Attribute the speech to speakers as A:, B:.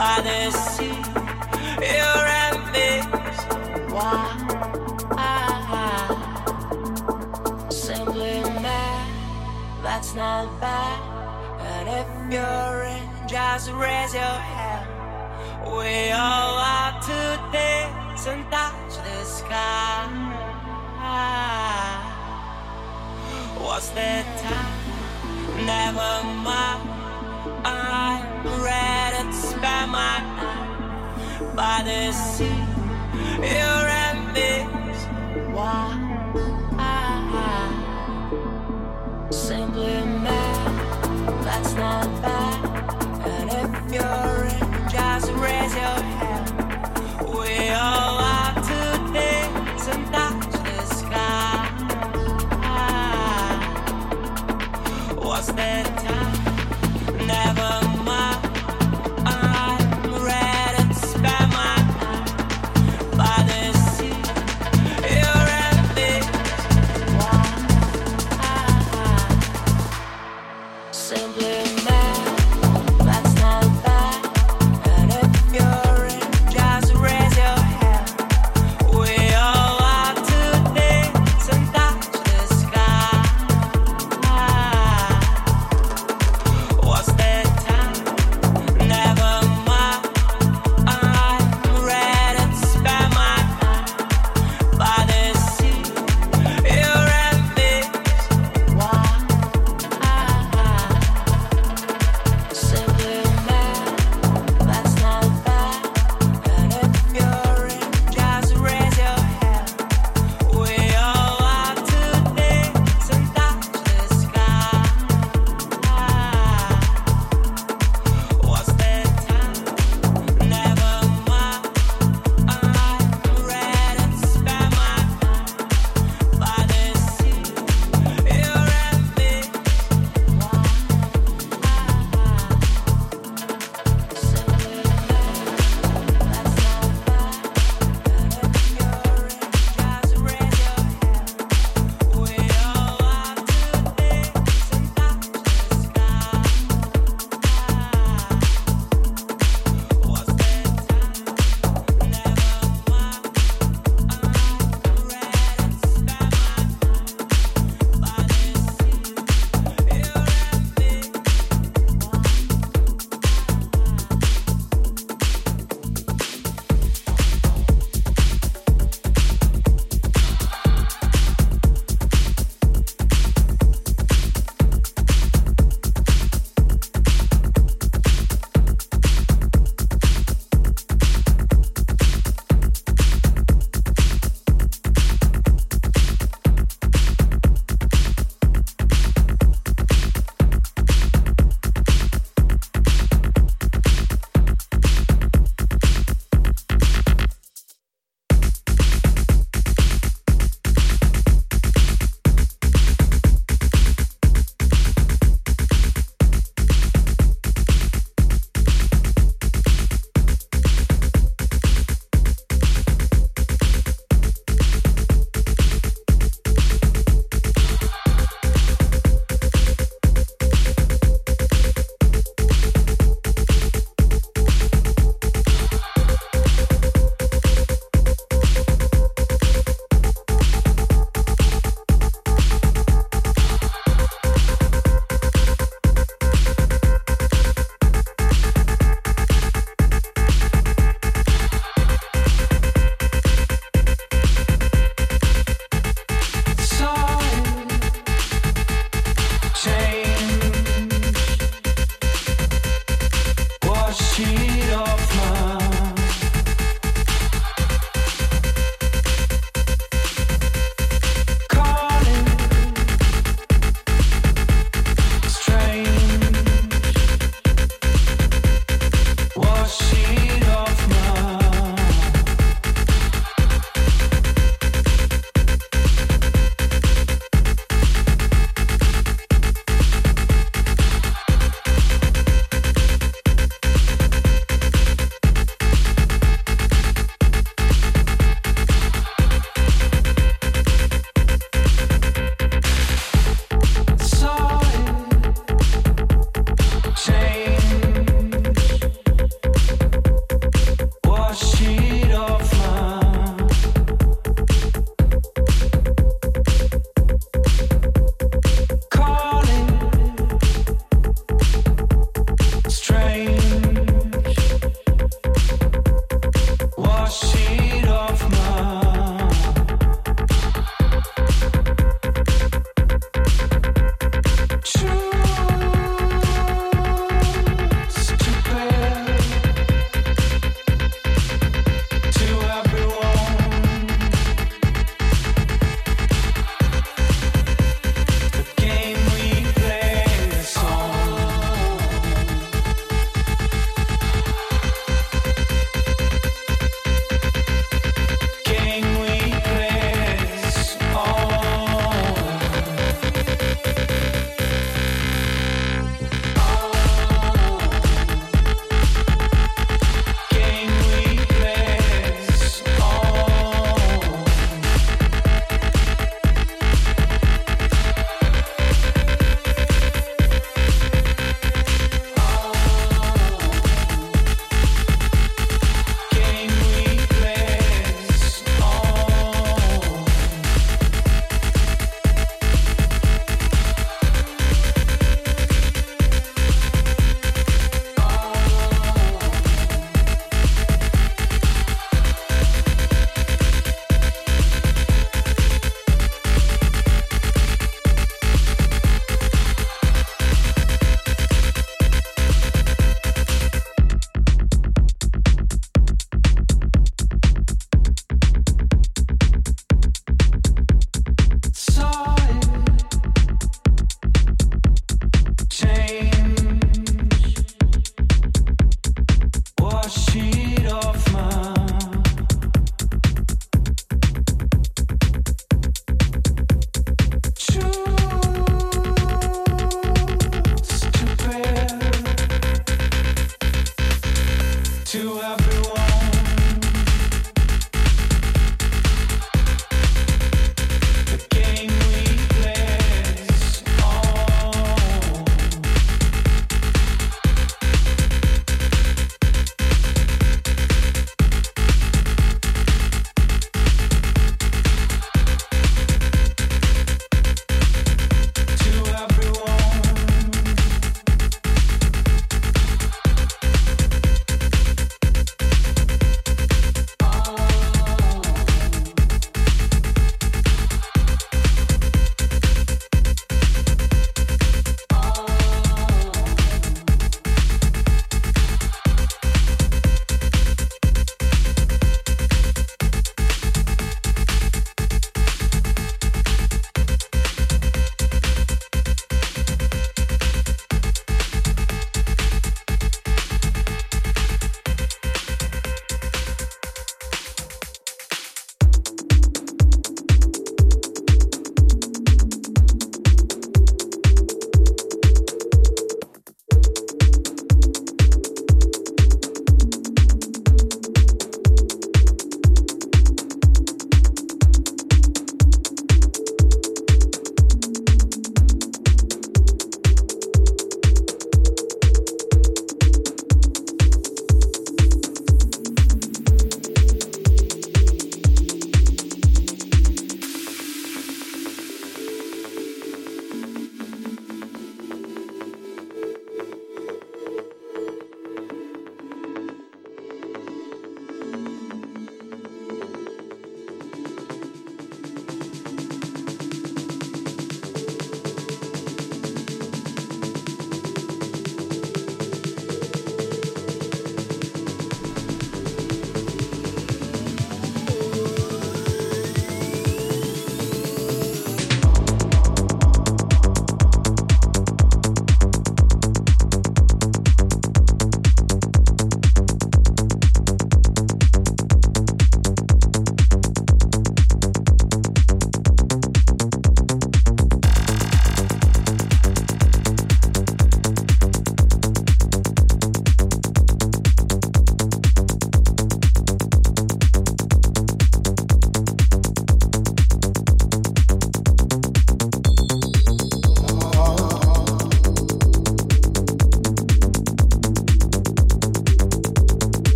A: by the sea. You're envious. Why? Simply mad. That's not bad. And if you're in, just raise your hand. We all have to dance and touch the sky. What's the time? Never mind. I'm ready by the sea. You're envious. Why?